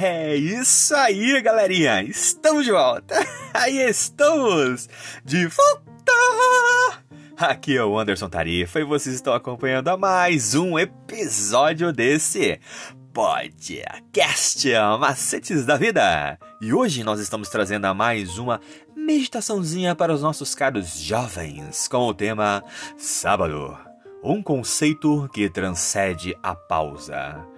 É isso aí, galerinha! Estamos de volta! Aí estamos! De volta! Aqui é o Anderson Tarifa e vocês estão acompanhando a mais um episódio desse podcast Macetes da Vida. E hoje nós estamos trazendo a mais uma meditaçãozinha para os nossos caros jovens com o tema Sábado. Um conceito que transcende a pausa.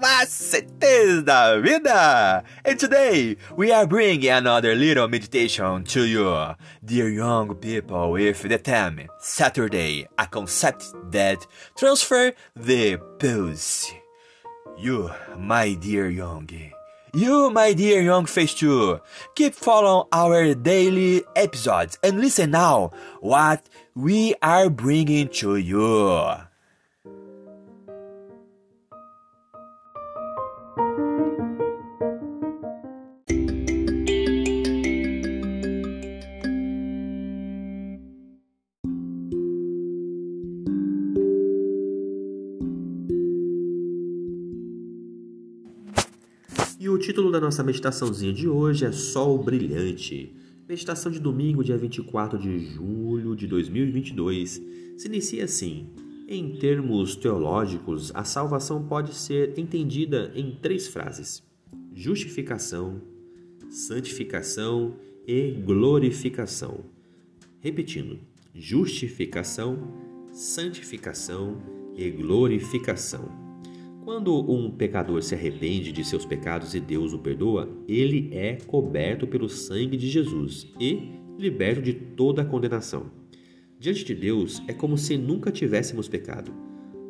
Macetes da Vida! And today we are bringing another little meditation to you, dear young people, with the theme Saturday, a concept that transfer the pulse. You, my dear young, you, my dear young face too, keep following our daily episodes and listen now what we are bringing to you. E o título da nossa meditaçãozinha de hoje é Sol Brilhante. Meditação de domingo, dia 24 de julho de 2022. Se inicia assim: Em termos teológicos, a salvação pode ser entendida em três frases: justificação, santificação e glorificação. Repetindo: justificação, santificação e glorificação. Quando um pecador se arrepende de seus pecados e Deus o perdoa, ele é coberto pelo sangue de Jesus e liberto de toda a condenação. Diante de Deus é como se nunca tivéssemos pecado,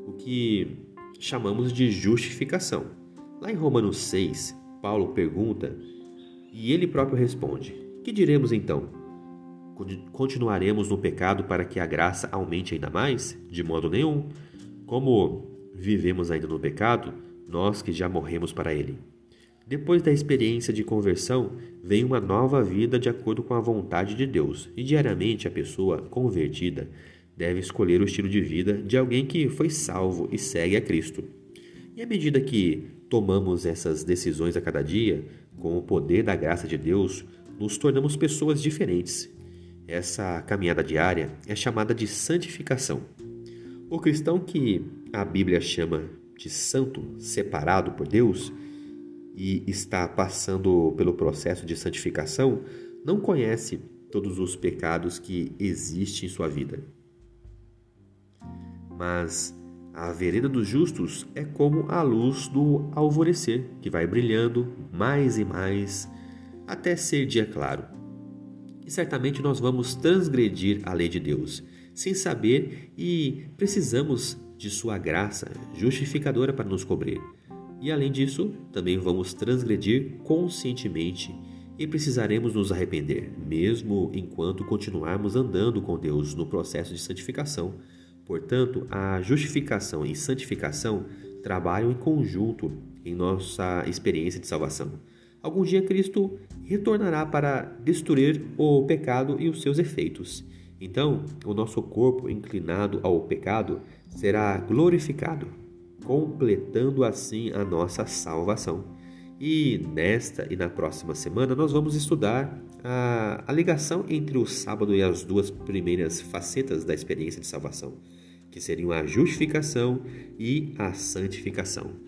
o que chamamos de justificação. Lá em Romanos 6, Paulo pergunta e ele próprio responde: Que diremos então? Continuaremos no pecado para que a graça aumente ainda mais? De modo nenhum. Como vivemos ainda no pecado, nós que já morremos para ele. Depois da experiência de conversão, vem uma nova vida de acordo com a vontade de Deus, e diariamente a pessoa convertida deve escolher o estilo de vida de alguém que foi salvo e segue a Cristo. E à medida que tomamos essas decisões a cada dia, com o poder da graça de Deus, nos tornamos pessoas diferentes. Essa caminhada diária é chamada de santificação. O cristão que a Bíblia chama de santo, separado por Deus, e está passando pelo processo de santificação, não conhece todos os pecados que existem em sua vida. Mas a vereda dos justos é como a luz do alvorecer, que vai brilhando mais e mais até ser dia claro. E certamente nós vamos transgredir a lei de Deus, sem saber e precisamos de sua graça justificadora para nos cobrir. E além disso, também vamos transgredir conscientemente e precisaremos nos arrepender, mesmo enquanto continuarmos andando com Deus no processo de santificação. Portanto, a justificação e santificação trabalham em conjunto em nossa experiência de salvação. Algum dia Cristo retornará para destruir o pecado e os seus efeitos. Então, o nosso corpo inclinado ao pecado será glorificado, completando assim a nossa salvação. E nesta e na próxima semana nós vamos estudar a, a ligação entre o sábado e as duas primeiras facetas da experiência de salvação, que seriam a justificação e a santificação.